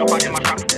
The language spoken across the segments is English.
nobody in my trap.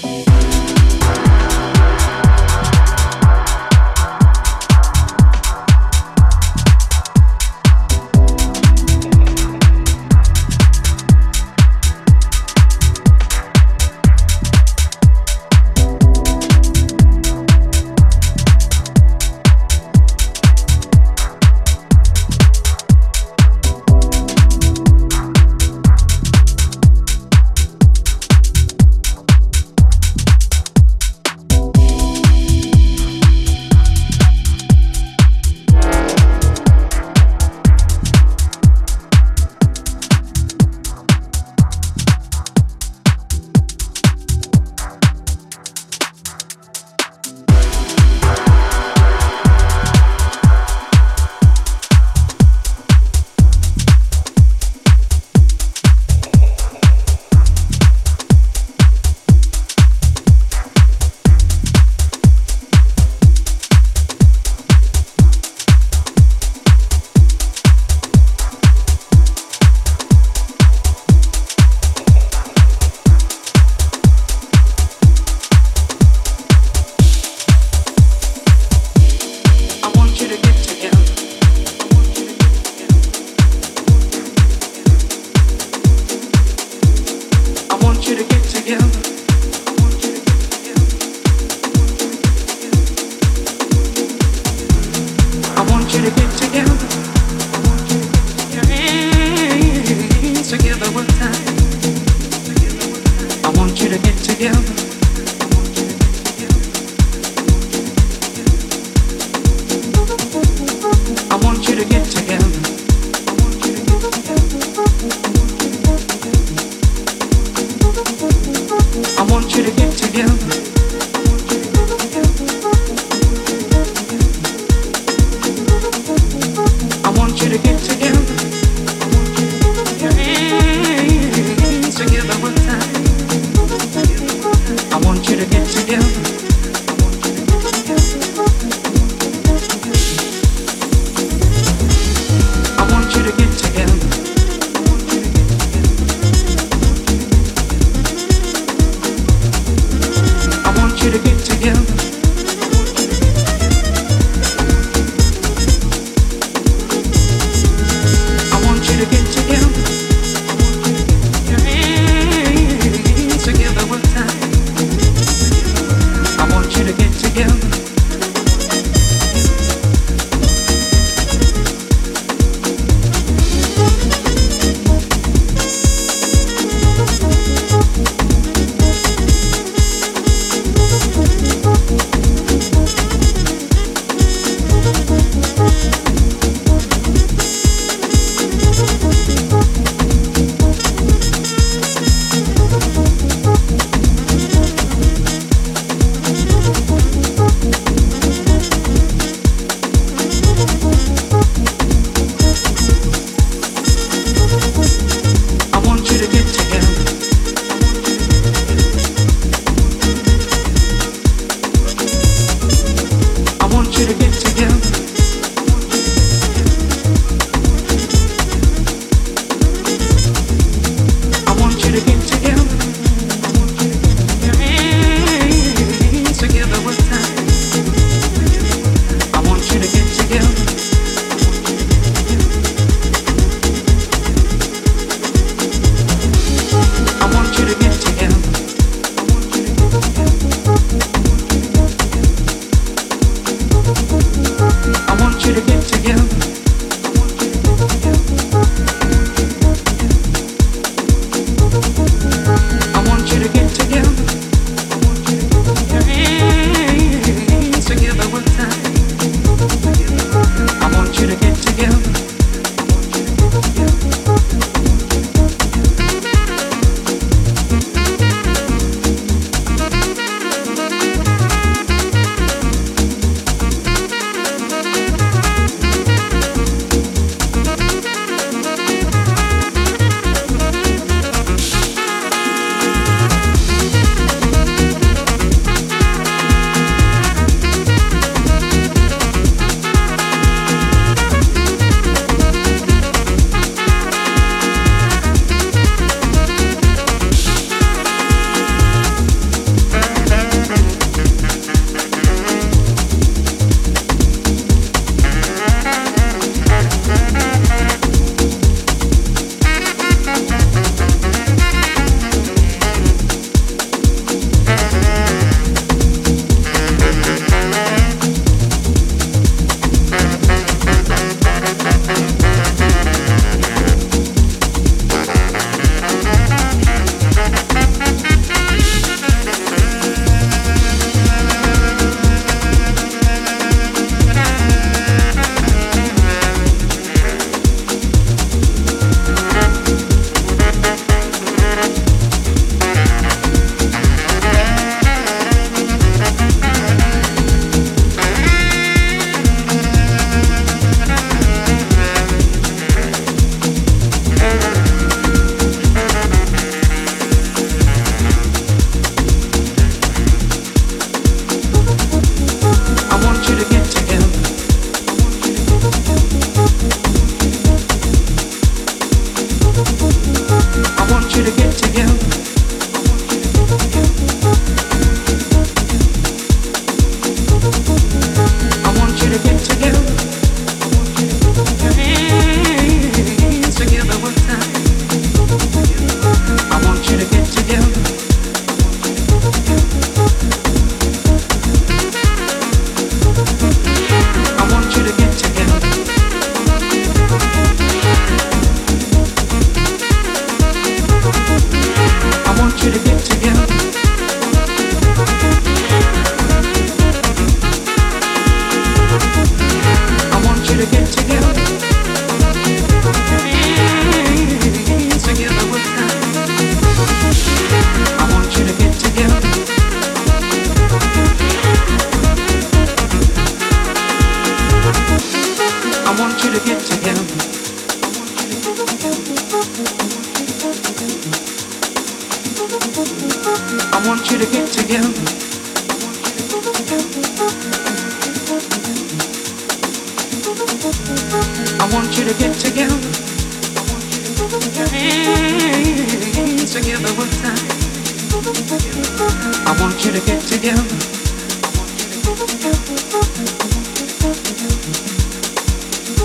I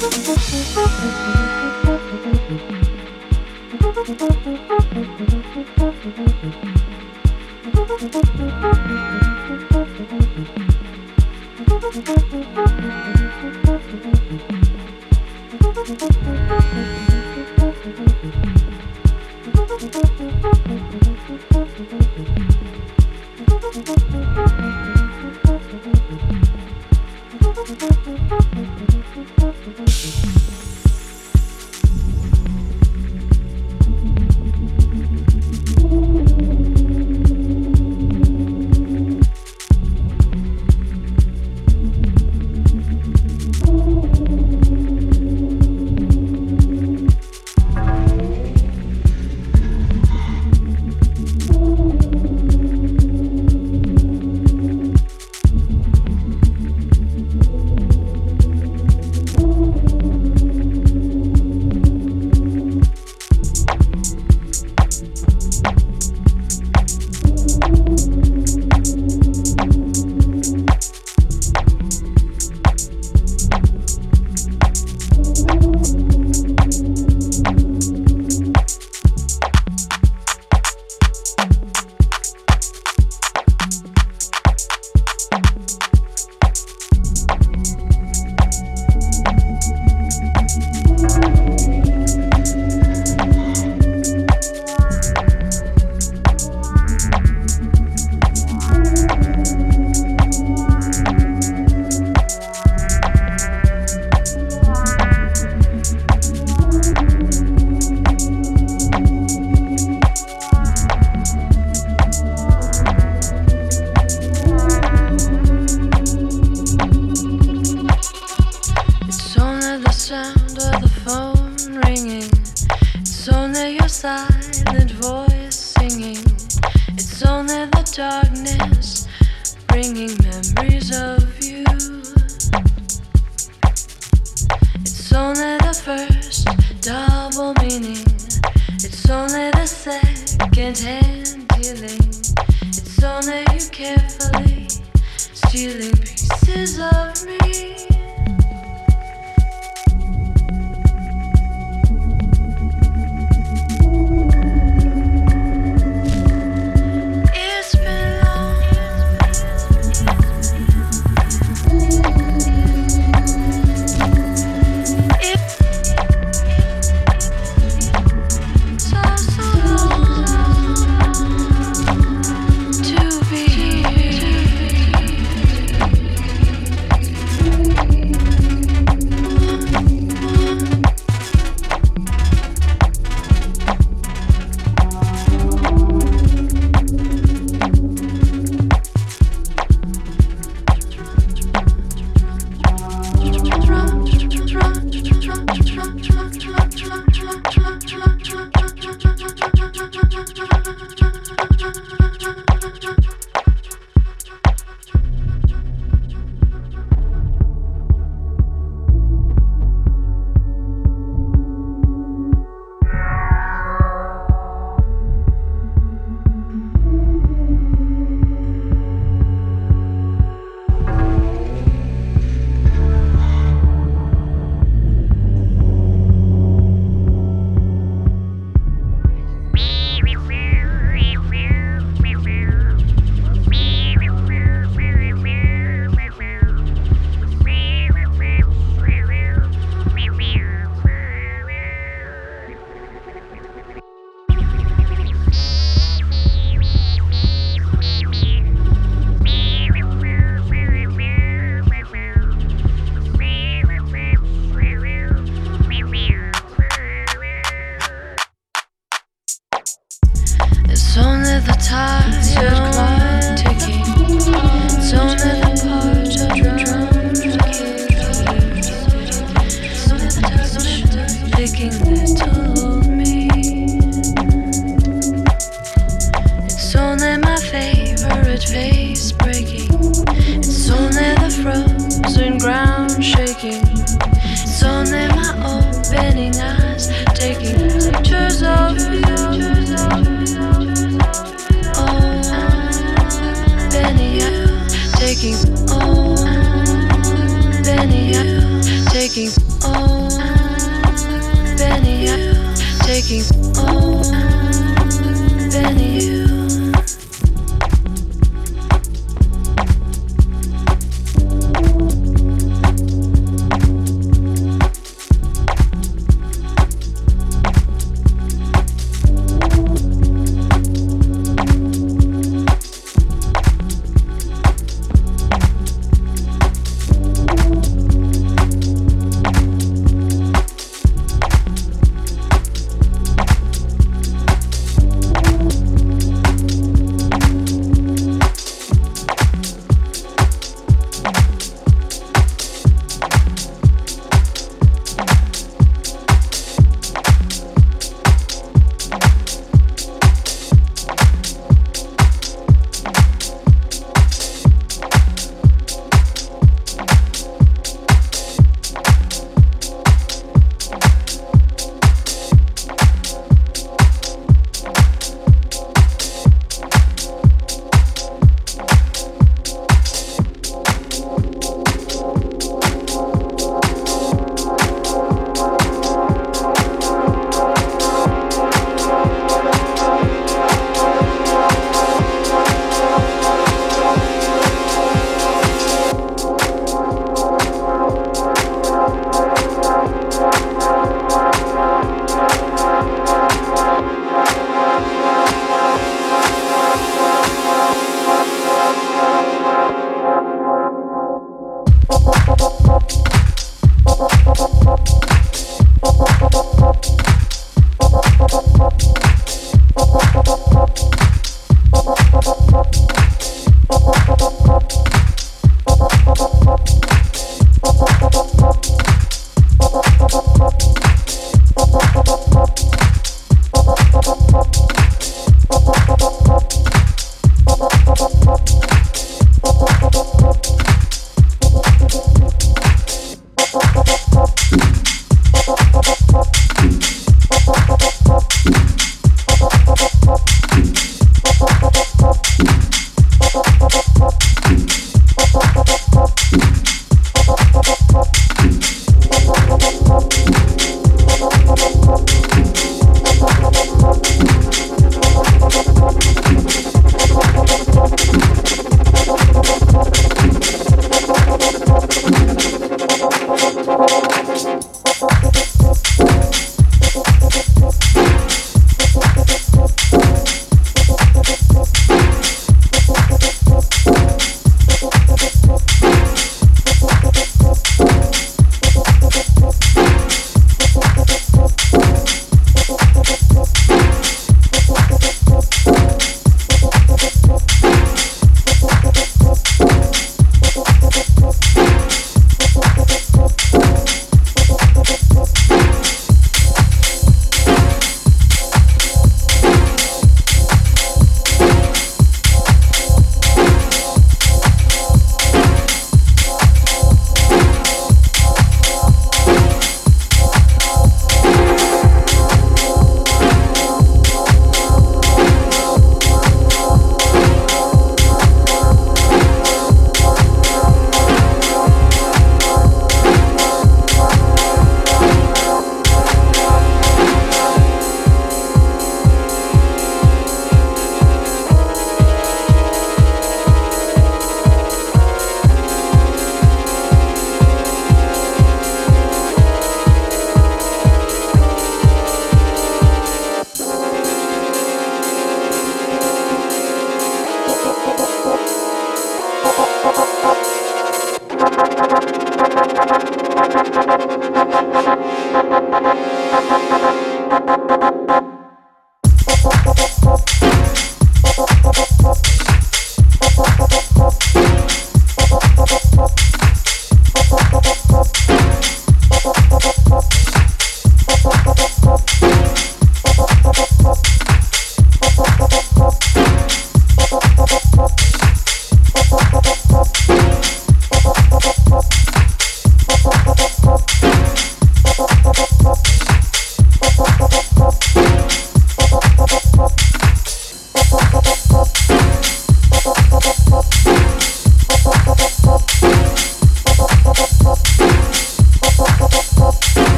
my face